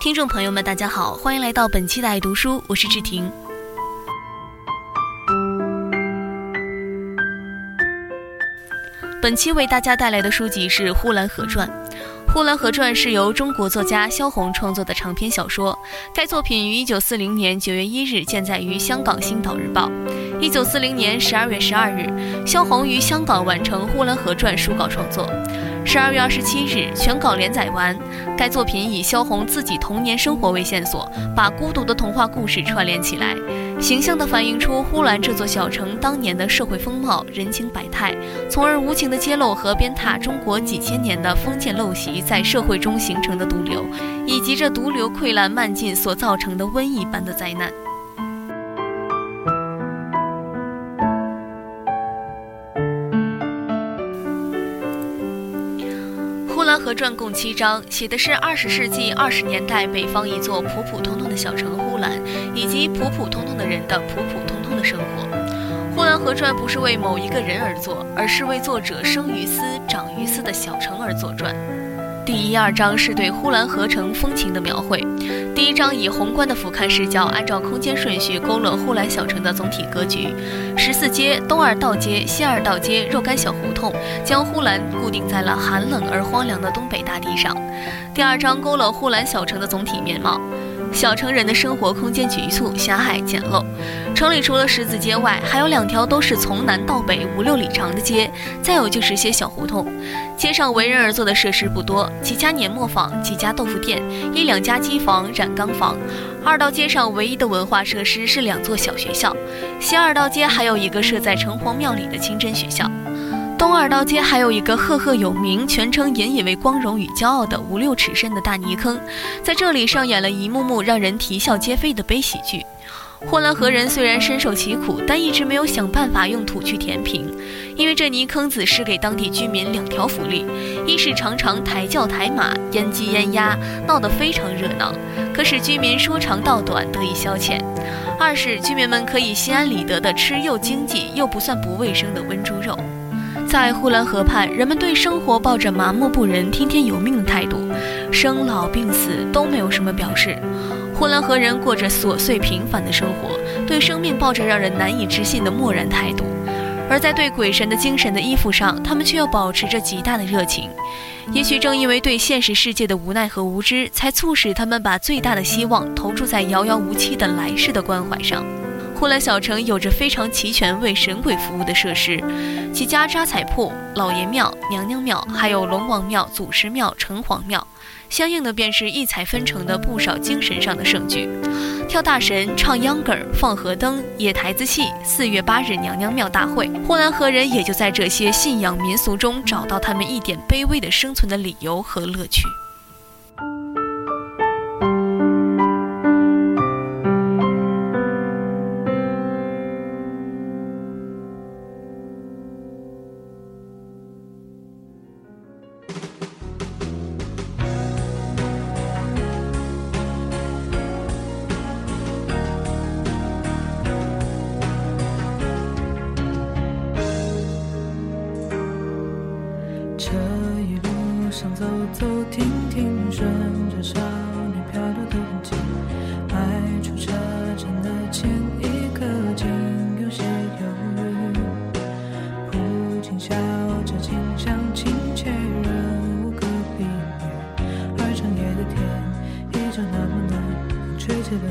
听众朋友们，大家好，欢迎来到本期的爱读书，我是志婷。本期为大家带来的书籍是《呼兰河传》。《呼兰河传》是由中国作家萧红创作的长篇小说。该作品于一九四零年九月一日见载于香港《星岛日报》。一九四零年十二月十二日，萧红于香港完成《呼兰河传》书稿创作。十二月二十七日，全稿连载完。该作品以萧红自己童年生活为线索，把孤独的童话故事串联起来，形象地反映出呼兰这座小城当年的社会风貌、人情百态，从而无情地揭露和鞭挞中国几千年的封建陋习在社会中形成的毒瘤，以及这毒瘤溃烂漫进所造成的瘟疫般的灾难。《合传》共七章，写的是二十世纪二十年代北方一座普普通通的小城呼兰，以及普普通通的人的普普通通的生活。《呼兰河传》不是为某一个人而作，而是为作者生于斯、长于斯的小城而作传。第一二章是对呼兰河城风情的描绘。第一章以宏观的俯瞰视角，按照空间顺序勾勒呼兰小城的总体格局。十四街、东二道街、西二道街若干小胡同，将呼兰固定在了寒冷而荒凉的东北大地上。第二章勾勒呼兰小城的总体面貌。小城人的生活空间局促、狭隘、简陋。城里除了十字街外，还有两条都是从南到北五六里长的街，再有就是些小胡同。街上为人而做的设施不多，几家碾磨坊、几家豆腐店、一两家机房、染缸房。二道街上唯一的文化设施是两座小学校，西二道街还有一个设在城隍庙里的清真学校。东二道街还有一个赫赫有名、全城引以为光荣与骄傲的五六尺深的大泥坑，在这里上演了一幕幕让人啼笑皆非的悲喜剧。呼兰河人虽然深受其苦，但一直没有想办法用土去填平，因为这泥坑子是给当地居民两条福利：一是常常抬轿抬马、腌鸡腌鸭，闹得非常热闹，可使居民说长道短，得以消遣；二是居民们可以心安理得地吃又经济又不算不卫生的温猪肉。在呼兰河畔，人们对生活抱着麻木不仁、听天由命的态度，生老病死都没有什么表示。呼兰河人过着琐碎平凡的生活，对生命抱着让人难以置信的漠然态度，而在对鬼神的精神的依附上，他们却又保持着极大的热情。也许正因为对现实世界的无奈和无知，才促使他们把最大的希望投注在遥遥无期的来世的关怀上。呼兰小城有着非常齐全为神鬼服务的设施，几家扎彩铺、老爷庙、娘娘庙，还有龙王庙、祖师庙、城隍庙，相应的便是异彩纷呈的不少精神上的盛举，跳大神、唱秧歌儿、放河灯、野台子戏。四月八日娘娘庙大会，呼兰河人也就在这些信仰民俗中找到他们一点卑微的生存的理由和乐趣。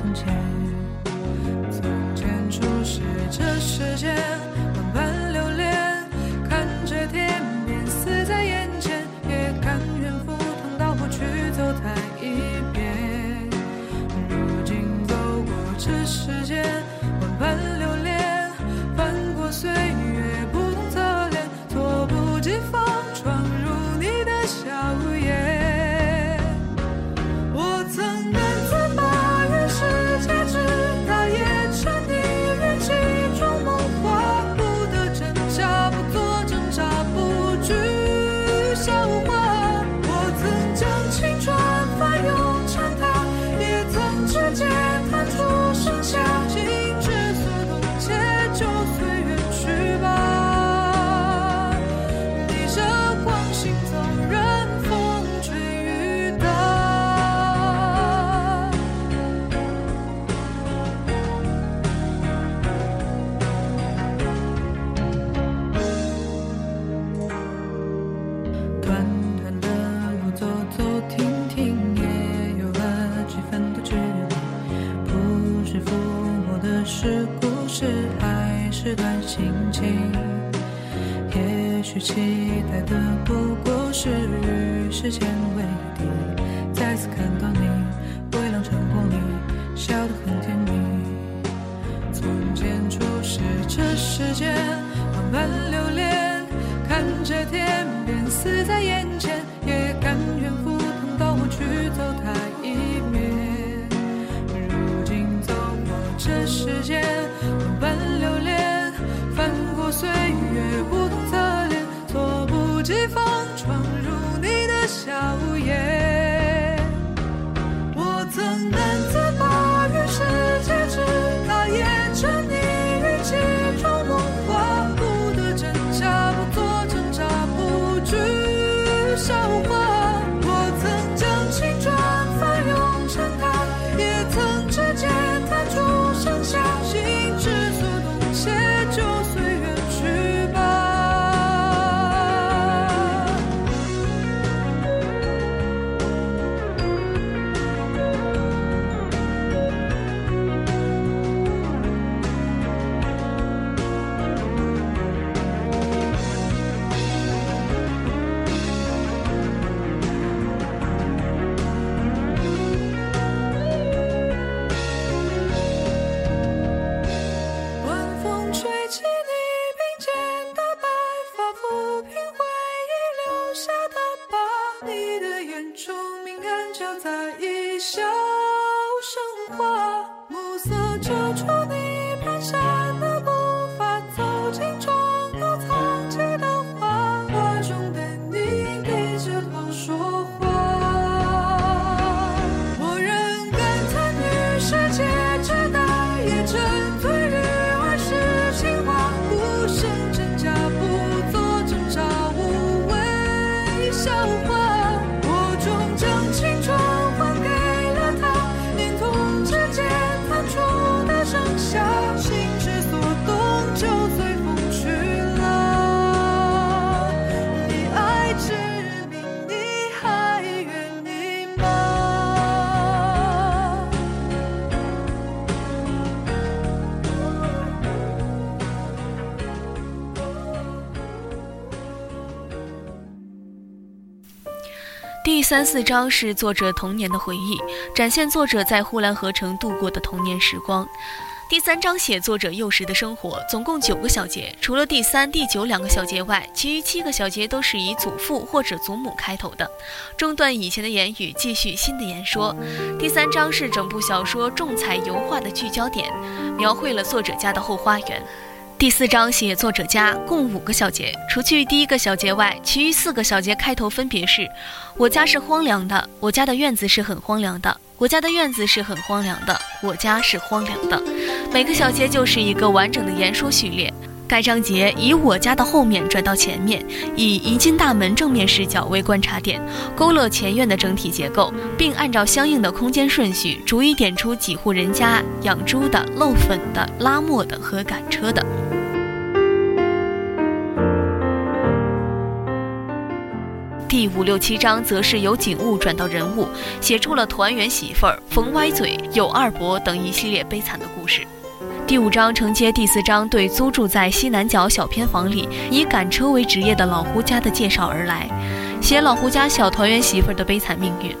从前，从前初识这世间。期待的不过是与时间为敌。再次看到你，微亮晨光里，笑得很甜蜜。从前初识这世间，万般流连，看着天边死在眼前，也甘愿赴汤蹈火去走它一面。如今走过这世间，你的眼中明暗交杂，一笑生花。暮色遮住三四章是作者童年的回忆，展现作者在呼兰河城度过的童年时光。第三章写作者幼时的生活，总共九个小节，除了第三、第九两个小节外，其余七个小节都是以祖父或者祖母开头的，中断以前的言语，继续新的言说。第三章是整部小说重彩油画的聚焦点，描绘了作者家的后花园。第四章写作者家，共五个小节，除去第一个小节外，其余四个小节开头分别是：我家是荒凉的，我家的院子是很荒凉的，我家的院子是很荒凉的，我家是荒凉的。每个小节就是一个完整的言说序列。该章节以我家的后面转到前面，以一进大门正面视角为观察点，勾勒前院的整体结构，并按照相应的空间顺序，逐一点出几户人家养猪的、漏粉的、拉磨的和赶车的。第五六七章则是由景物转到人物，写出了团圆媳妇儿、冯歪嘴、有二伯等一系列悲惨的故事。第五章承接第四章对租住在西南角小偏房里以赶车为职业的老胡家的介绍而来，写老胡家小团圆媳妇儿的悲惨命运。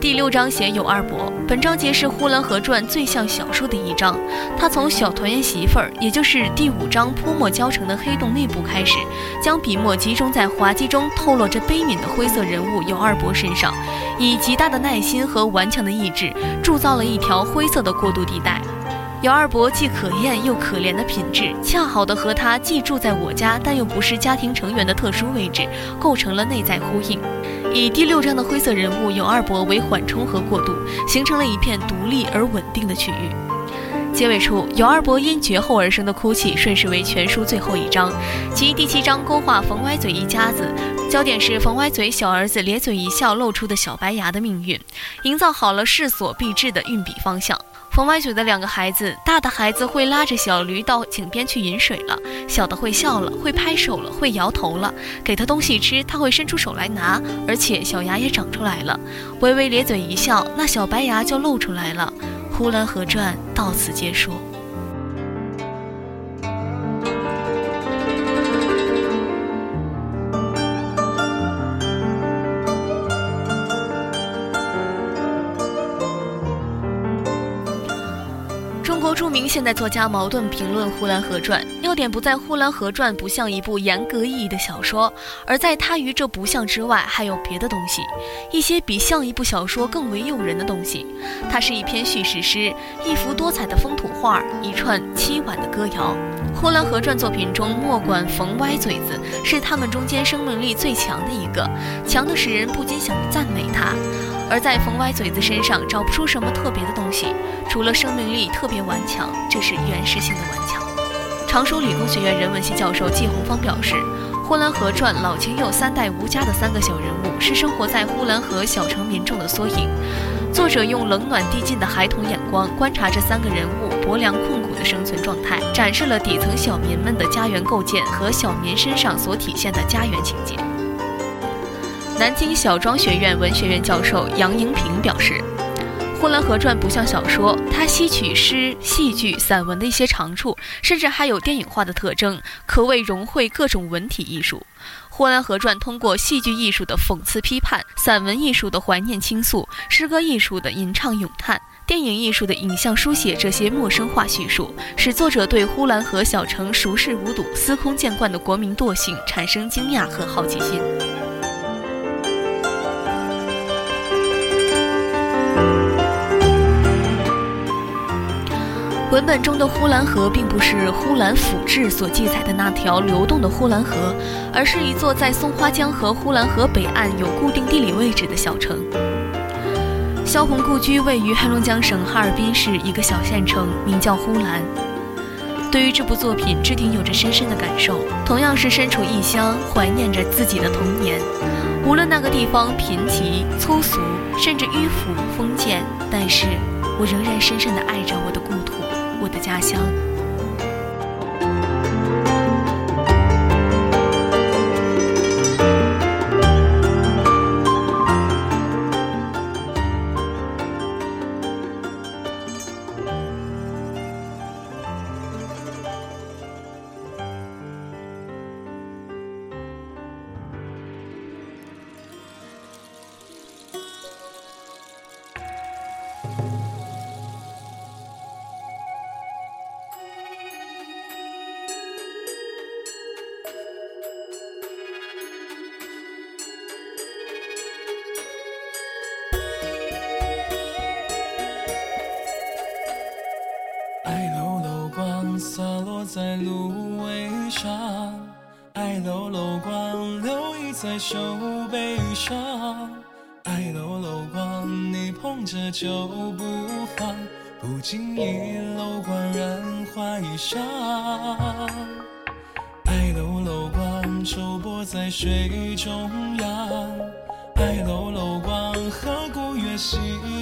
第六章写有二伯，本章节是《呼兰河传》最像小说的一章。他从小团圆媳妇儿，也就是第五章泼墨浇成的黑洞内部开始，将笔墨集中在滑稽中透露着悲悯的灰色人物有二伯身上，以极大的耐心和顽强的意志，铸造了一条灰色的过渡地带。姚二伯既可厌又可怜的品质，恰好的和他既住在我家但又不是家庭成员的特殊位置，构成了内在呼应。以第六章的灰色人物有二伯为缓冲和过渡，形成了一片独立而稳定的区域。结尾处，有二伯因绝后而生的哭泣，顺势为全书最后一章。其第七章勾画冯歪嘴一家子，焦点是冯歪嘴小儿子咧嘴一笑露出的小白牙的命运，营造好了势所必至的运笔方向。冯歪嘴的两个孩子，大的孩子会拉着小驴到井边去饮水了，小的会笑了，会拍手了，会摇头了。给他东西吃，他会伸出手来拿，而且小牙也长出来了。微微咧嘴一笑，那小白牙就露出来了。《呼兰河传》到此结束。著名现代作家茅盾评论《呼兰河传》，要点不在《呼兰河传》不像一部严格意义的小说，而在它与这不像之外还有别的东西，一些比像一部小说更为诱人的东西。它是一篇叙事诗，一幅多彩的风土画，一串凄婉的歌谣。《呼兰河传》作品中，莫管冯歪嘴子是他们中间生命力最强的一个，强的使人不禁想赞美他。而在冯歪嘴子身上找不出什么特别的东西，除了生命力特别顽强，这是原始性的顽强。常熟理工学院人文系教授季红芳表示，《呼兰河传》老秦有三代吴家的三个小人物，是生活在呼兰河小城民众的缩影。作者用冷暖递进的孩童眼光观察这三个人物薄凉困苦的生存状态，展示了底层小民们的家园构建和小民身上所体现的家园情节。南京小庄学院文学院教授杨迎平表示，《呼兰河传》不像小说，它吸取诗、戏剧、散文的一些长处，甚至还有电影化的特征，可谓融汇各种文体艺术。《呼兰河传》通过戏剧艺术的讽刺批判、散文艺术的怀念倾诉、诗歌艺术的吟唱咏叹、电影艺术的影像书写这些陌生化叙述，使作者对呼兰河小城熟视无睹、司空见惯的国民惰性产生惊讶和好奇心。文本中的呼兰河并不是《呼兰府志》所记载的那条流动的呼兰河，而是一座在松花江和呼兰河北岸有固定地理位置的小城。萧红故居位于黑龙江省哈尔滨市一个小县城，名叫呼兰。对于这部作品，志婷有着深深的感受，同样是身处异乡，怀念着自己的童年。无论那个地方贫瘠、粗俗，甚至迂腐、封建，但是我仍然深深地爱着我的故土。我的家乡。芦苇上，爱搂搂光，留意在手背上。爱搂搂光，你捧着就不放，不经意搂光，染花衣裳。爱搂搂光，舟泊在水中央。爱搂搂光，河谷月溪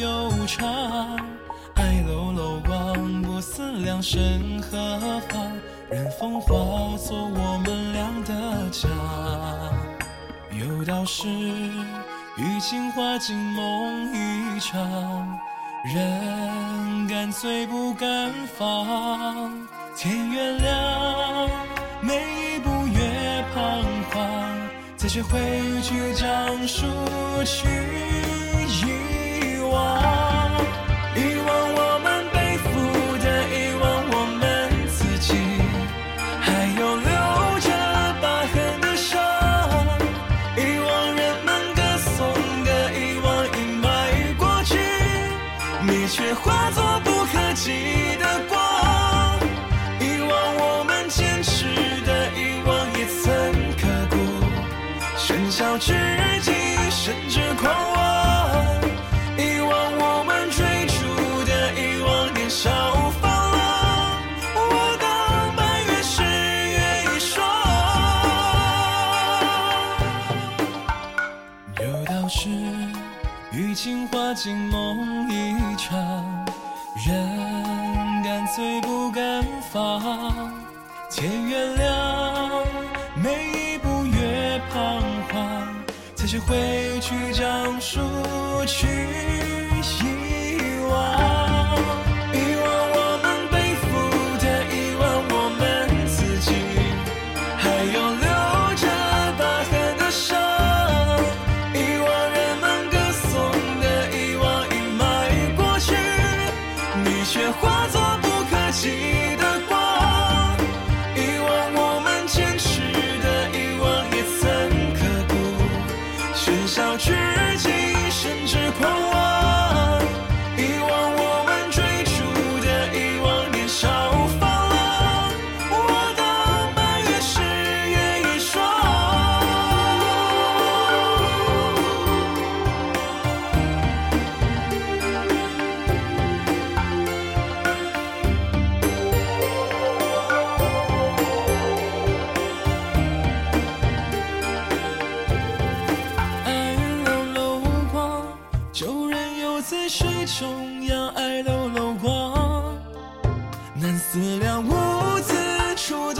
悠长。爱搂搂光，不思量身何方，任风化作我们俩的家。有道是，雨情花尽梦一场，人干脆不敢放。天越亮，每一步越彷徨，再学会去讲述去遗忘。化作不可及的光，遗忘我们坚持的，遗忘也曾刻骨；喧嚣之际，甚至狂妄，遗忘我们追逐的，遗忘年少放浪。我等满月时，月一双。有道是，雨晴花尽梦。方天越亮每一步越彷徨才学会去讲述去爱都漏光，难思量无字处。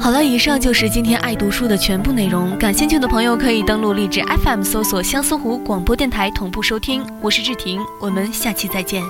好了，以上就是今天爱读书的全部内容。感兴趣的朋友可以登录荔枝 FM 搜索相思湖广播电台同步收听。我是志婷，我们下期再见。